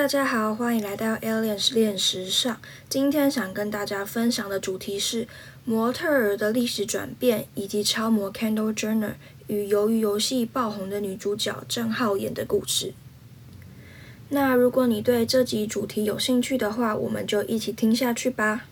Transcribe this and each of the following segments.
大家好，欢迎来到 Aliens 练时尚。今天想跟大家分享的主题是模特儿的历史转变，以及超模 Kendall Jenner 与由于游戏爆红的女主角郑浩演的故事。那如果你对这集主题有兴趣的话，我们就一起听下去吧。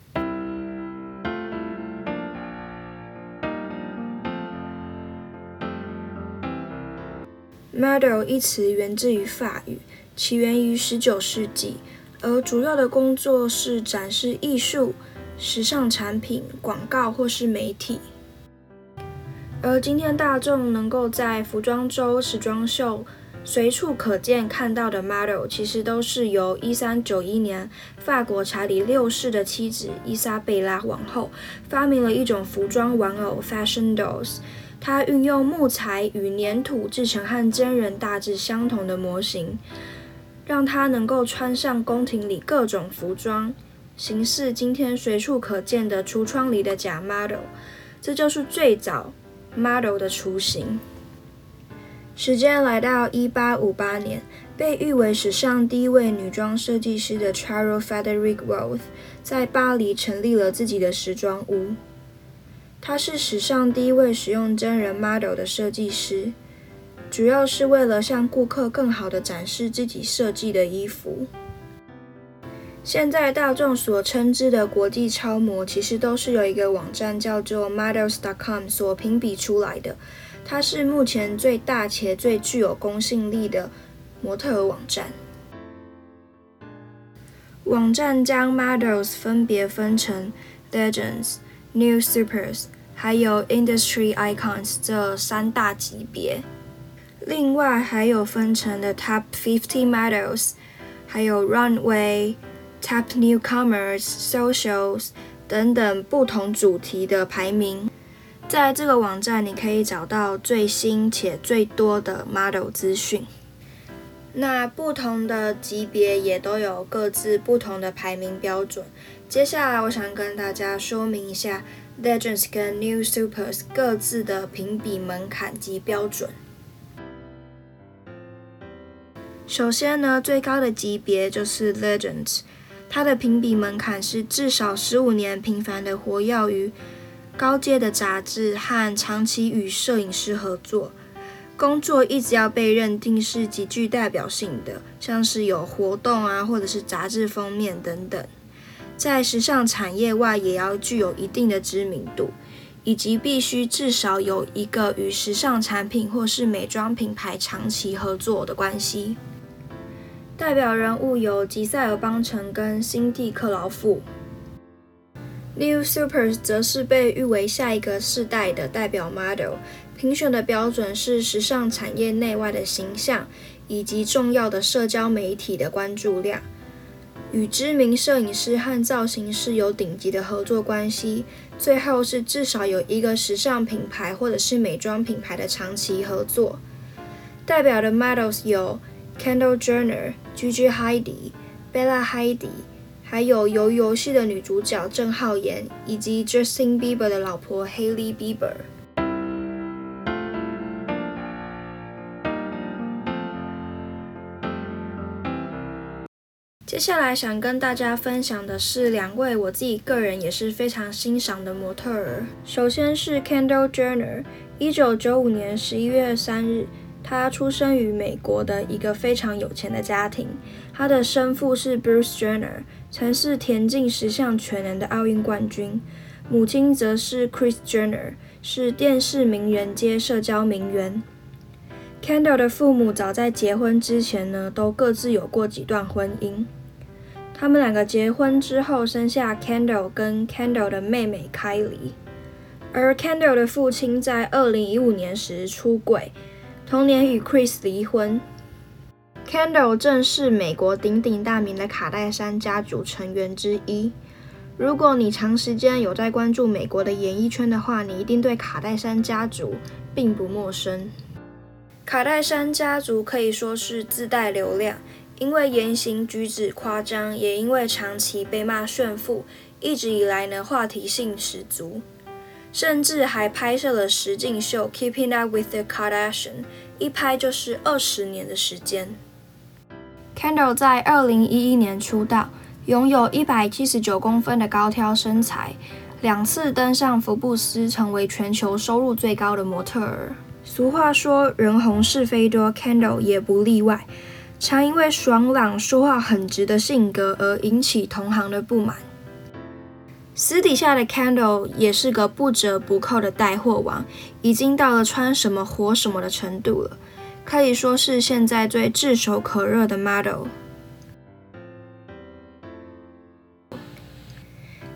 Model 一词源自于法语，起源于十九世纪，而主要的工作是展示艺术、时尚产品、广告或是媒体。而今天大众能够在服装周、时装秀随处可见看到的 model，其实都是由一三九一年法国查理六世的妻子伊莎贝拉王后发明了一种服装玩偶 fashion dolls。它运用木材与粘土制成和真人大致相同的模型，让他能够穿上宫廷里各种服装，形似今天随处可见的橱窗里的假 model。这就是最早 model 的雏形。时间来到一八五八年，被誉为史上第一位女装设计师的 Charles Frederick Worth 在巴黎成立了自己的时装屋。他是史上第一位使用真人 model 的设计师，主要是为了向顾客更好的展示自己设计的衣服。现在大众所称之的国际超模，其实都是由一个网站叫做 Models.com 所评比出来的。它是目前最大且最具有公信力的模特儿网站。网站将 models 分别分成 legends。New Supers，还有 Industry Icons 这三大级别，另外还有分成的 Top 50 Models，还有 Runway、Top Newcomers、Socials 等等不同主题的排名。在这个网站，你可以找到最新且最多的 model 资讯。那不同的级别也都有各自不同的排名标准。接下来，我想跟大家说明一下 Legends 跟 New Supers 各自的评比门槛及标准。首先呢，最高的级别就是 Legend，它的评比门槛是至少十五年频繁的活跃于高阶的杂志和长期与摄影师合作。工作一直要被认定是极具代表性的，像是有活动啊，或者是杂志封面等等，在时尚产业外也要具有一定的知名度，以及必须至少有一个与时尚产品或是美妆品牌长期合作的关系。代表人物有吉塞尔邦辰跟辛蒂克劳夫。New Super 则是被誉为下一个世代的代表 model。评选的标准是时尚产业内外的形象，以及重要的社交媒体的关注量，与知名摄影师和造型师有顶级的合作关系。最后是至少有一个时尚品牌或者是美妆品牌的长期合作。代表的 models 有 Kendall Jenner、Gigi Hadid、Bella Hadid，还有游游戏的女主角郑浩妍，以及 Justin Bieber 的老婆 Hailey Bieber。接下来想跟大家分享的是两位我自己个人也是非常欣赏的模特儿。首先是 Kendall Jenner，一九九五年十一月三日，他出生于美国的一个非常有钱的家庭。他的生父是 Bruce Jenner，曾是田径十项全能的奥运冠军；母亲则是 Chris Jenner，是电视名人兼社交名媛。Kendall 的父母早在结婚之前呢，都各自有过几段婚姻。他们两个结婚之后，生下 Kendall 跟 Kendall 的妹妹 Kylie。而 Kendall 的父亲在二零一五年时出轨，同年与 Chris 离婚。Kendall 正是美国鼎鼎大名的卡戴珊家族成员之一。如果你长时间有在关注美国的演艺圈的话，你一定对卡戴珊家族并不陌生。卡戴珊家族可以说是自带流量。因为言行举止夸张，也因为长期被骂炫富，一直以来呢话题性十足，甚至还拍摄了实境秀《Keeping Up with the Kardashians》，一拍就是二十年的时间。Kendall 在二零一一年出道，拥有一百七十九公分的高挑身材，两次登上福布斯，成为全球收入最高的模特儿。俗话说，人红是非多，Kendall 也不例外。常因为爽朗、说话很直的性格而引起同行的不满。私底下的 Candle 也是个不折不扣的带货王，已经到了穿什么火什么的程度了，可以说是现在最炙手可热的 model。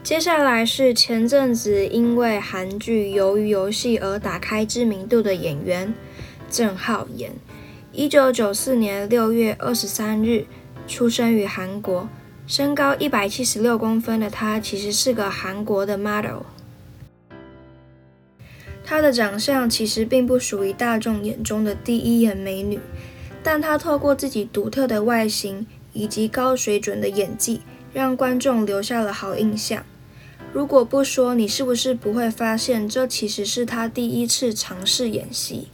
接下来是前阵子因为韩剧《鱿鱼游戏》而打开知名度的演员郑浩妍。一九九四年六月二十三日出生于韩国，身高一百七十六公分的她，其实是个韩国的 model。她的长相其实并不属于大众眼中的第一眼美女，但她透过自己独特的外形以及高水准的演技，让观众留下了好印象。如果不说，你是不是不会发现这其实是她第一次尝试演戏？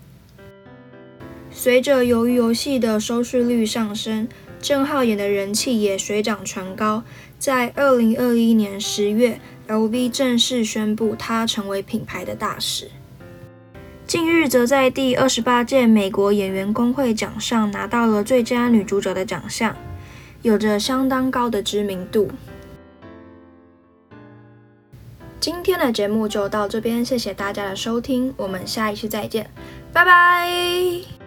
随着《鱿鱼游戏》的收视率上升，郑浩演的人气也水涨船高。在二零二一年十月，LV 正式宣布他成为品牌的大使。近日，则在第二十八届美国演员工会奖上拿到了最佳女主角的奖项，有着相当高的知名度。今天的节目就到这边，谢谢大家的收听，我们下一期再见，拜拜。